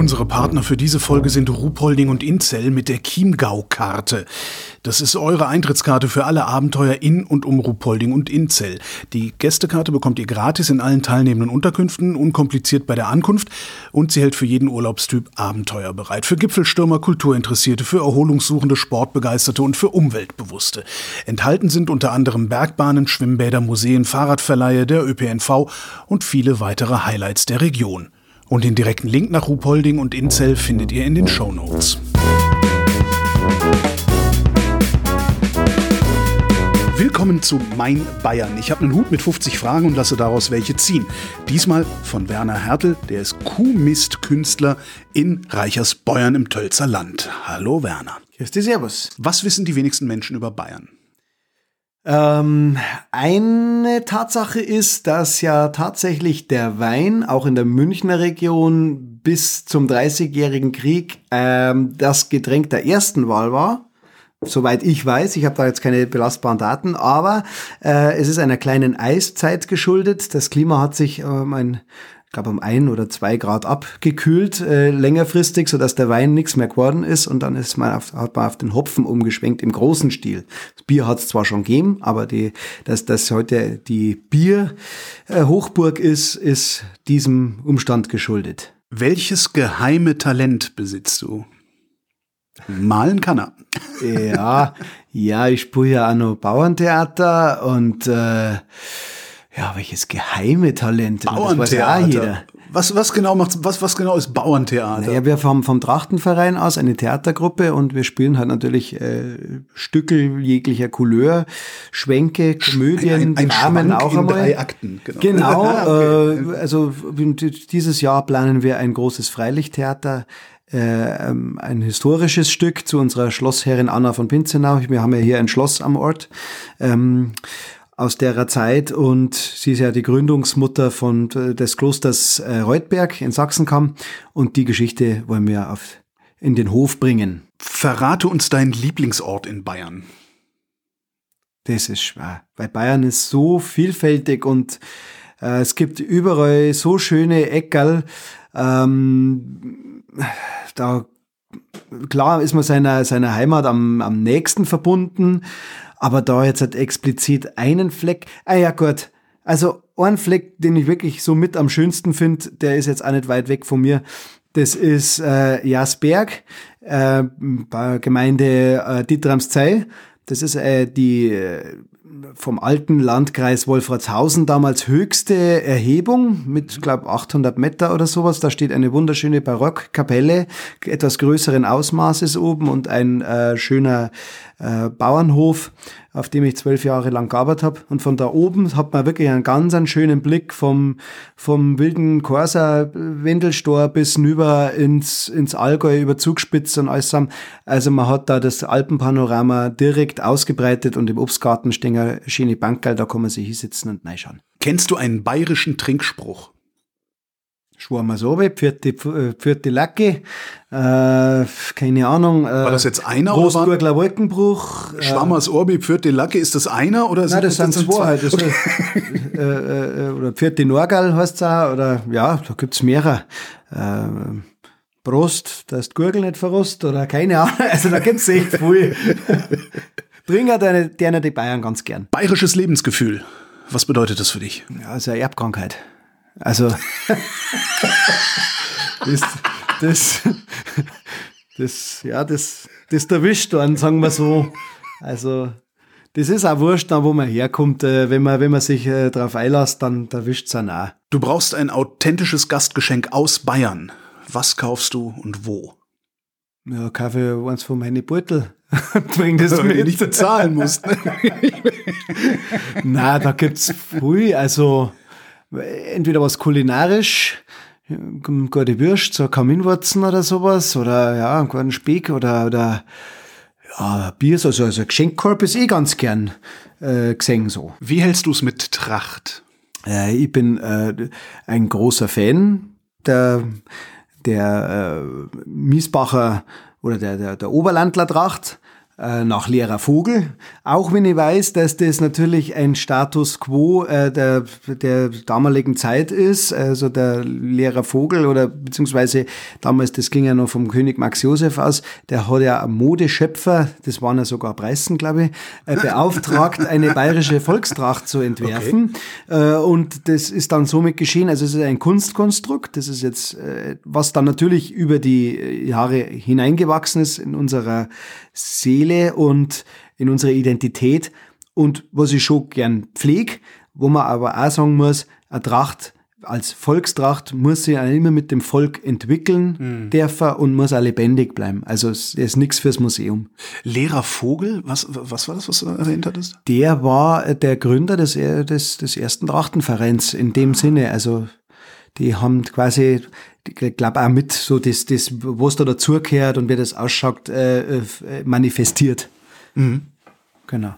Unsere Partner für diese Folge sind Ruhpolding und Inzell mit der Chiemgau-Karte. Das ist eure Eintrittskarte für alle Abenteuer in und um Ruhpolding und Inzell. Die Gästekarte bekommt ihr gratis in allen teilnehmenden Unterkünften, unkompliziert bei der Ankunft und sie hält für jeden Urlaubstyp Abenteuer bereit. Für Gipfelstürmer, Kulturinteressierte, für Erholungssuchende, Sportbegeisterte und für Umweltbewusste. Enthalten sind unter anderem Bergbahnen, Schwimmbäder, Museen, Fahrradverleihe, der ÖPNV und viele weitere Highlights der Region. Und den direkten Link nach Ruhpolding und Inzell findet ihr in den Show Notes. Willkommen zu Mein Bayern. Ich habe einen Hut mit 50 Fragen und lasse daraus welche ziehen. Diesmal von Werner Hertel, der ist Kuhmistkünstler in Reichersbeuern im Tölzer Land. Hallo Werner. Grüß dich, Servus. Was wissen die wenigsten Menschen über Bayern? Ähm, eine Tatsache ist, dass ja tatsächlich der Wein auch in der Münchner Region bis zum Dreißigjährigen Krieg ähm, das Getränk der ersten Wahl war. Soweit ich weiß, ich habe da jetzt keine belastbaren Daten, aber äh, es ist einer kleinen Eiszeit geschuldet. Das Klima hat sich ähm, ein glaube, um ein oder zwei Grad abgekühlt, äh, längerfristig, so dass der Wein nichts mehr geworden ist und dann ist man auf, hat man auf den Hopfen umgeschwenkt im großen Stil. Das Bier hat es zwar schon gegeben, aber die, dass das heute die Bier-Hochburg ist, ist diesem Umstand geschuldet. Welches geheime Talent besitzt du? Malen kann er. Ja, ja, ich spiele ja auch noch Bauerntheater und äh, ja, welches geheime Talent. Bauerntheater. Was, was genau macht, was, was genau ist Bauerntheater? Naja, wir haben vom Trachtenverein aus eine Theatergruppe und wir spielen halt natürlich äh, Stücke jeglicher Couleur, Schwänke, Komödien, ein, ein, Dramen auch einmal. Drei Akten, genau. Genau, okay. äh, also dieses Jahr planen wir ein großes Freilichttheater äh, ähm, ein historisches Stück zu unserer Schlossherrin Anna von Pinzenau. Wir haben ja hier ein Schloss am Ort. Aus derer Zeit und sie ist ja die Gründungsmutter von äh, des Klosters äh, Reutberg in Sachsenkamm und die Geschichte wollen wir auf, in den Hof bringen. Verrate uns deinen Lieblingsort in Bayern. Das ist schwer, weil Bayern ist so vielfältig und äh, es gibt überall so schöne Eckerl. Ähm, da klar ist man seiner, seiner Heimat am, am nächsten verbunden, aber da jetzt halt explizit einen Fleck. Ah ja, gut. Also ein Fleck, den ich wirklich so mit am schönsten finde, der ist jetzt auch nicht weit weg von mir. Das ist äh, Jasberg, äh, Gemeinde äh, Dietramszell. Das ist äh, die äh, vom alten Landkreis Wolfratshausen damals höchste Erhebung mit, glaube 800 Meter oder sowas. Da steht eine wunderschöne Barockkapelle etwas größeren Ausmaßes oben und ein äh, schöner äh, Bauernhof, auf dem ich zwölf Jahre lang gearbeitet habe. Und von da oben hat man wirklich einen ganz einen schönen Blick vom, vom wilden Corsa Wendelstor bis hinüber ins, ins Allgäu über Zugspitz und alles zusammen. Also man hat da das Alpenpanorama direkt ausgebreitet und im Obstgarten stehen eine schöne Bankerl, da kann man sich hinsetzen und reinschauen. Kennst du einen bayerischen Trinkspruch? Schwarmer Sobe, vierte, vierte Lacke, äh, keine Ahnung. Äh, war das jetzt einer Großgurgler Wolkenbruch. Äh, Schwammers Orbi, vierte Lacke, ist das einer oder Nein, das sind zwei halt. Das okay. ist, äh, äh, oder vierte Norgal heißt es auch, oder ja, da gibt's mehrere. Äh, Prost, dass die Gurgel nicht verrost oder keine Ahnung, also da gibt's echt viel. Trinker deine, deine die Bayern ganz gern. Bayerisches Lebensgefühl. Was bedeutet das für dich? Ja, also eine Erbkrankheit. Also das, das, das, ja, das, das erwischt dann, sagen wir so. Also das ist auch wurscht, wo man herkommt. Äh, wenn man, wenn man sich äh, darauf einlässt, dann erwischt es dann auch. Du brauchst ein authentisches Gastgeschenk aus Bayern. Was kaufst du und wo? Ja, kaufe eins von meinen Beutel. Bring das mit. Du nicht bezahlen musst. Na, da gibt's viel. Also, entweder was kulinarisch, gute Würst, so Kaminwurzen oder sowas, oder ja, einen guten Speck oder, oder ja, Bier, also, also Geschenkkorb ist eh ganz gern äh, gesehen so. Wie hältst du es mit Tracht? Äh, ich bin äh, ein großer Fan der, der äh, Miesbacher oder der, der, der Oberlandler Tracht. Äh, nach leerer Vogel. Auch wenn ich weiß, dass das natürlich ein Status quo äh, der, der damaligen Zeit ist, also der leerer Vogel oder beziehungsweise damals, das ging ja noch vom König Max Josef aus, der hat ja Modeschöpfer, das waren ja sogar Preisen, glaube ich, äh, beauftragt, eine bayerische Volkstracht zu entwerfen. Okay. Äh, und das ist dann somit geschehen. Also es ist ein Kunstkonstrukt, das ist jetzt, äh, was dann natürlich über die Jahre hineingewachsen ist in unserer Seele und in unserer Identität und was ich schon gern pflege, wo man aber auch sagen muss, eine Tracht als Volkstracht muss sich immer mit dem Volk entwickeln mhm. dürfen und muss auch lebendig bleiben. Also es ist nichts fürs Museum. Lehrer Vogel, was, was war das, was du erwähnt hattest? Der war der Gründer des, des, des ersten Trachtenvereins in dem Sinne. Also die haben quasi glaube auch mit so das, das was da dazugehört und wie das ausschaut, äh, äh, manifestiert. Mhm. Genau.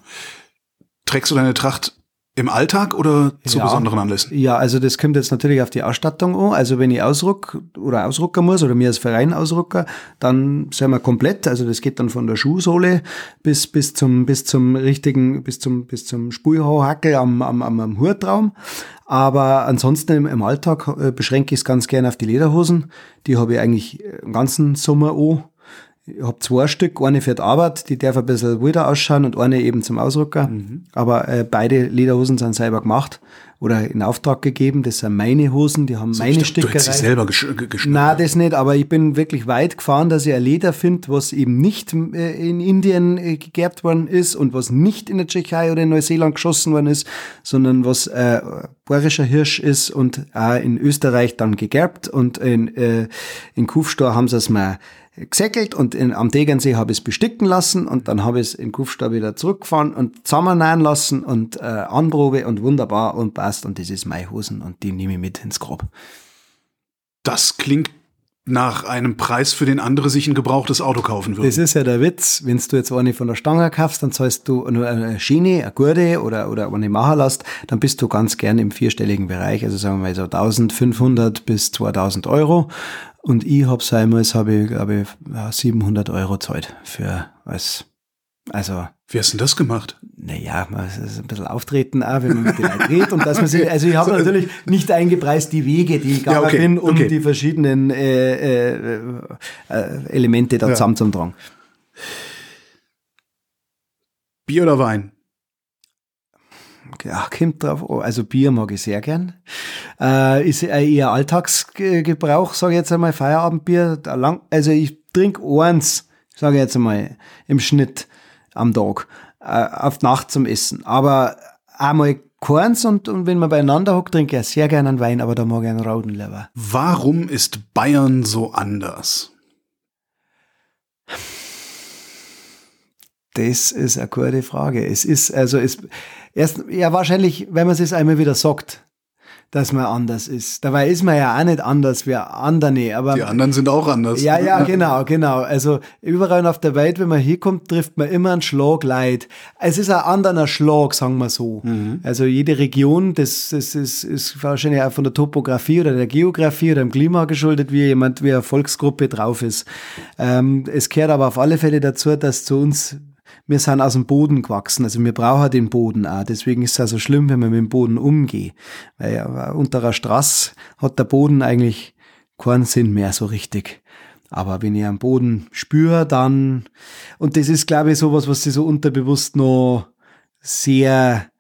Trägst du deine Tracht im Alltag oder zu ja, besonderen Anlässen? Ja, also das kommt jetzt natürlich auf die Ausstattung an. Also wenn ich ausruck oder ausrucken muss oder mir als Verein ausrucker, dann sind wir komplett. Also das geht dann von der Schuhsohle bis, bis zum, bis zum richtigen, bis zum, bis zum Spulhauhackel am, am, am, am Hurtraum. Aber ansonsten im, im Alltag äh, beschränke ich es ganz gerne auf die Lederhosen. Die habe ich eigentlich den ganzen Sommer an. Ich habe zwei Stück, eine für die Arbeit, die darf ein bisschen wilder ausschauen und eine eben zum Ausrücker. Mhm. Aber äh, beide Lederhosen sind selber gemacht oder in Auftrag gegeben. Das sind meine Hosen, die haben so, meine Stickerei. Du hättest sie selber gesch geschnitten? Nein, das nicht, aber ich bin wirklich weit gefahren, dass ich ein Leder finde, was eben nicht äh, in Indien äh, gegerbt worden ist und was nicht in der Tschechei oder in Neuseeland geschossen worden ist, sondern was äh, bayerischer Hirsch ist und auch in Österreich dann gegerbt und in, äh, in Kufstor haben sie es mal gesäckelt und in, am Tegernsee habe ich es besticken lassen und dann habe ich es in Kufstab wieder zurückgefahren und zusammennähen lassen und äh, Anprobe und wunderbar und passt und das ist meine Hosen und die nehme ich mit ins Grab. Das klingt nach einem Preis, für den andere sich ein gebrauchtes Auto kaufen würden. Das ist ja der Witz. Wenn du jetzt eine von der Stange kaufst, dann zahlst du nur eine Schiene, eine Gurde oder, oder eine machen lässt, dann bist du ganz gern im vierstelligen Bereich, also sagen wir mal so 1500 bis 2000 Euro. Und ich habe damals habe ich, glaube ich, 700 Euro zahlt für was. Also. Wie hast du denn das gemacht? Naja, man ist ein bisschen auftreten auch, wenn man mit den Leuten redet. Und dass man sich, also ich habe natürlich nicht eingepreist die Wege, die ich gegangen ja, okay, bin, um okay. die verschiedenen äh, äh, äh, Elemente da ja. zusammenzutragen. Bier oder Wein? ja, kommt drauf Also Bier mag ich sehr gern. Äh, ist eher Alltagsgebrauch, sage ich jetzt einmal, Feierabendbier. Also ich trinke eins, sage ich jetzt einmal, im Schnitt am Tag, äh, auf Nacht zum Essen. Aber einmal keins und, und wenn man beieinander hockt, trinke ich sehr gerne einen Wein, aber da mag ich einen Rauden lieber. Warum ist Bayern so anders? Das ist eine gute Frage. Es ist, also, es, erst, ja, wahrscheinlich, wenn man es einmal wieder sagt, dass man anders ist. Dabei ist man ja auch nicht anders wie andere, aber. Die anderen sind auch anders. Ja, ja, genau, genau. Also, überall auf der Welt, wenn man hier kommt, trifft man immer einen Schlag Leid. Es ist ein anderer Schlag, sagen wir so. Mhm. Also, jede Region, das, das ist, ist wahrscheinlich auch von der Topografie oder der Geografie oder dem Klima geschuldet, wie jemand, wie eine Volksgruppe drauf ist. Ähm, es gehört aber auf alle Fälle dazu, dass zu uns wir sind aus dem Boden gewachsen, also wir brauchen den Boden auch. Deswegen ist es also schlimm, wenn man mit dem Boden umgeht. Weil ja, unter einer Straße hat der Boden eigentlich keinen Sinn mehr so richtig. Aber wenn ich am Boden spüre, dann, und das ist, glaube ich, sowas, was sich so unterbewusst noch sehr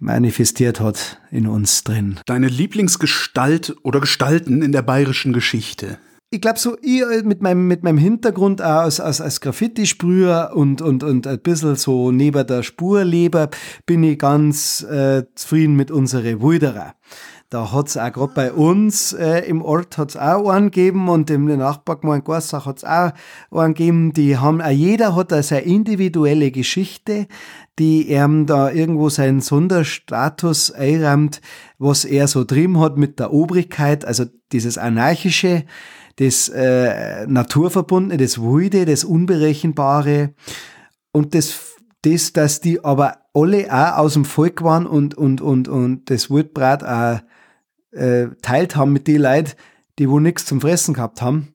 manifestiert hat in uns drin. Deine Lieblingsgestalt oder Gestalten in der bayerischen Geschichte? Ich glaube so, ich äh, mit meinem, mit meinem Hintergrund auch als, als, als Graffiti-Sprüher und, und, und ein bisschen so neben der Spurleber bin ich ganz äh, zufrieden mit unseren Wilderer. Da hat's auch gerade bei uns äh, im Ort hat's auch einen gegeben und im Nachbargemeinde Gorsach hat's auch einen gegeben. Die haben, auch jeder hat da seine individuelle Geschichte, die ihm da irgendwo seinen Sonderstatus einräumt, was er so drin hat mit der Obrigkeit, also dieses anarchische, das äh, Naturverbundene, das Wilde, das Unberechenbare und das, das, dass die aber alle auch aus dem Volk waren und, und, und, und das Wildbrat auch äh, teilt haben mit den Leuten, die wo nichts zum Fressen gehabt haben.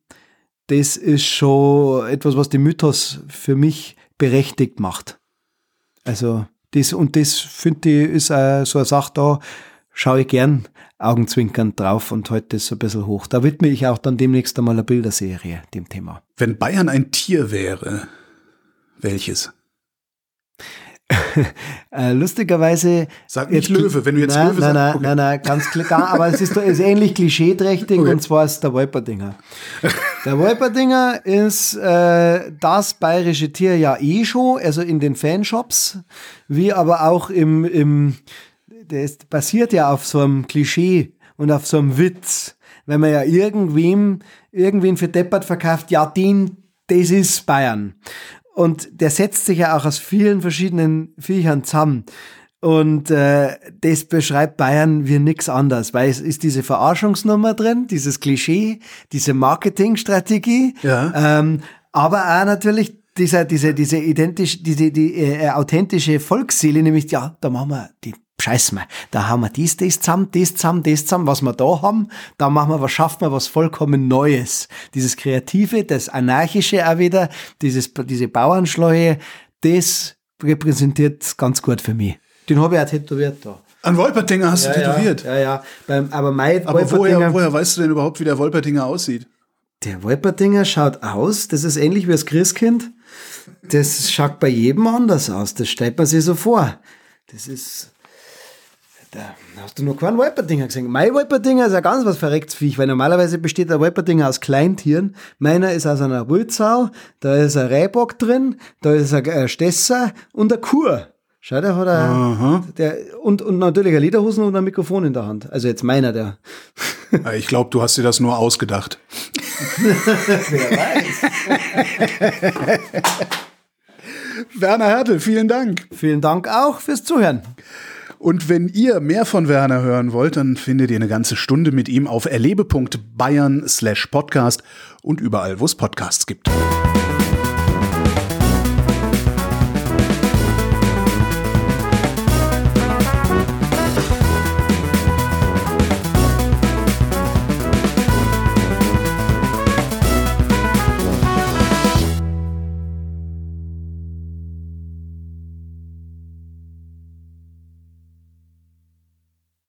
Das ist schon etwas, was den Mythos für mich berechtigt macht. Also das und das finde ich ist äh, so eine Sache da, schaue ich gern augenzwinkernd drauf und heute ist so ein bisschen hoch. Da widme ich auch dann demnächst einmal eine Bilderserie dem Thema. Wenn Bayern ein Tier wäre, welches? äh, lustigerweise. Sag nicht Löwe, wenn du jetzt nein, Löwe nein, sagst. Nein, okay. nein, nein, ganz klar, aber es ist, ist ähnlich klischeeträchtig Okay. und zwar ist der Wolperdinger. Der Wolperdinger ist äh, das bayerische Tier ja eh schon, also in den Fanshops, wie aber auch im, im das basiert ja auf so einem Klischee und auf so einem Witz. Wenn man ja irgendwem, irgendwen für deppert verkauft, ja, den, das ist Bayern. Und der setzt sich ja auch aus vielen verschiedenen Viechern zusammen. Und äh, das beschreibt Bayern wie nix anderes, weil es ist diese Verarschungsnummer drin, dieses Klischee, diese Marketingstrategie, Ja. ähm, aber auch natürlich dieser, diese, diese identisch, diese, die äh, authentische Volksseele, nämlich, ja, da machen wir die Scheiß mal, da haben wir dies, das zusammen, das zusammen, das zusammen, was wir da haben, da machen wir, was schaffen wir, was vollkommen Neues. Dieses Kreative, das Anarchische auch wieder, dieses, diese Bauernschleue, das repräsentiert ganz gut für mich. Den habe ich auch tätowiert da. An Wolpertinger hast du tätowiert. Ja, ja, ja. Beim, aber mein Aber woher, woher weißt du denn überhaupt, wie der Wolpertinger aussieht? der Wolpertinger schaut aus, das ist ähnlich wie das Christkind. Das schaut bei jedem anders aus. Das stellt man sich so vor. Das ist. Da hast du noch keinen Wolperdinger gesehen. Mein Wolperdinger ist ja ganz was verrecktes Viech, weil normalerweise besteht der Wolperdinger aus Kleintieren. Meiner ist aus einer Wildsau, da ist ein Rehbock drin, da ist ein äh, Stesser und ein Kur. Schau, der hat ein, der, und, und natürlich ein Lederhosen und ein Mikrofon in der Hand. Also jetzt meiner, der. Ich glaube, du hast dir das nur ausgedacht. Wer weiß. Werner Hertel, vielen Dank. Vielen Dank auch fürs Zuhören. Und wenn ihr mehr von Werner hören wollt, dann findet ihr eine ganze Stunde mit ihm auf erlebe.bayern slash podcast und überall, wo es Podcasts gibt.